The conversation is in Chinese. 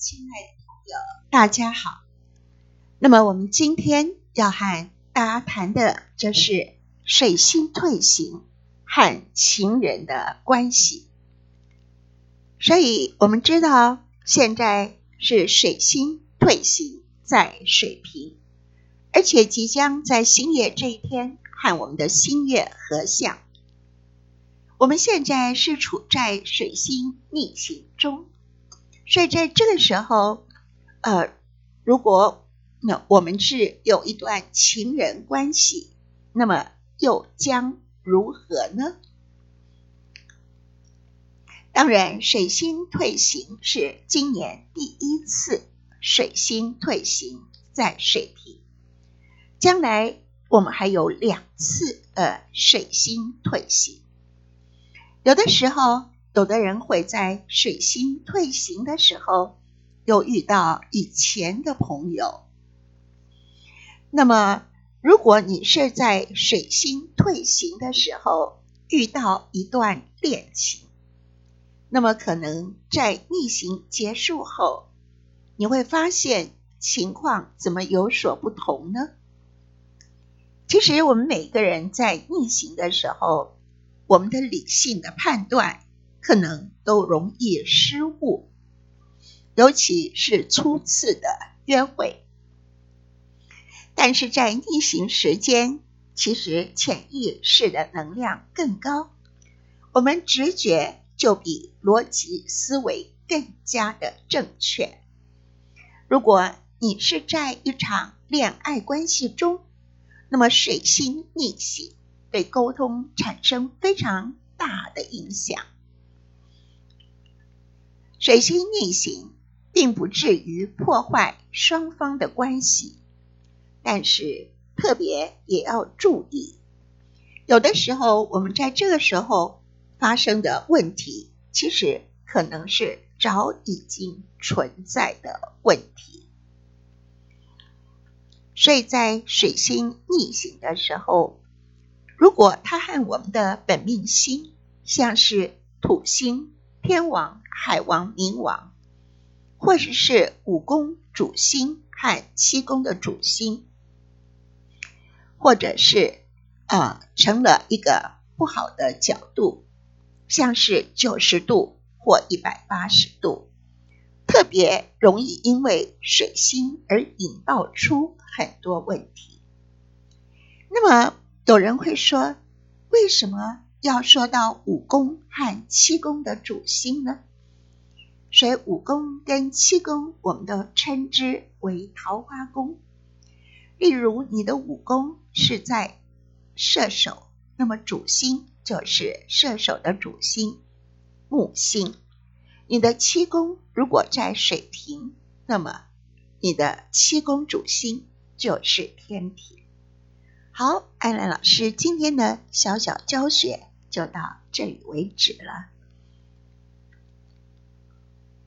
亲爱的朋友，大家好。那么我们今天要和大家谈的，就是水星退行和情人的关系。所以我们知道，现在是水星退行在水瓶，而且即将在新月这一天和我们的新月合相。我们现在是处在水星逆行中。所以在这个时候，呃，如果那我们是有一段情人关系，那么又将如何呢？当然，水星退行是今年第一次水星退行在水瓶，将来我们还有两次呃水星退行，有的时候。有的人会在水星退行的时候，又遇到以前的朋友。那么，如果你是在水星退行的时候遇到一段恋情，那么可能在逆行结束后，你会发现情况怎么有所不同呢？其实，我们每个人在逆行的时候，我们的理性的判断。可能都容易失误，尤其是初次的约会。但是在逆行时间，其实潜意识的能量更高，我们直觉就比逻辑思维更加的正确。如果你是在一场恋爱关系中，那么水星逆行对沟通产生非常大的影响。水星逆行并不至于破坏双方的关系，但是特别也要注意，有的时候我们在这个时候发生的问题，其实可能是早已经存在的问题。所以在水星逆行的时候，如果它和我们的本命星，像是土星。天王、海王、冥王，或者是五宫主星和七宫的主星，或者是啊成了一个不好的角度，像是九十度或一百八十度，特别容易因为水星而引爆出很多问题。那么有人会说，为什么？要说到五宫和七宫的主星呢，所以五宫跟七宫我们都称之为桃花宫。例如，你的五宫是在射手，那么主星就是射手的主星木星；你的七宫如果在水瓶，那么你的七宫主星就是天体。好，艾兰老师今天的小小教学。就到这里为止了。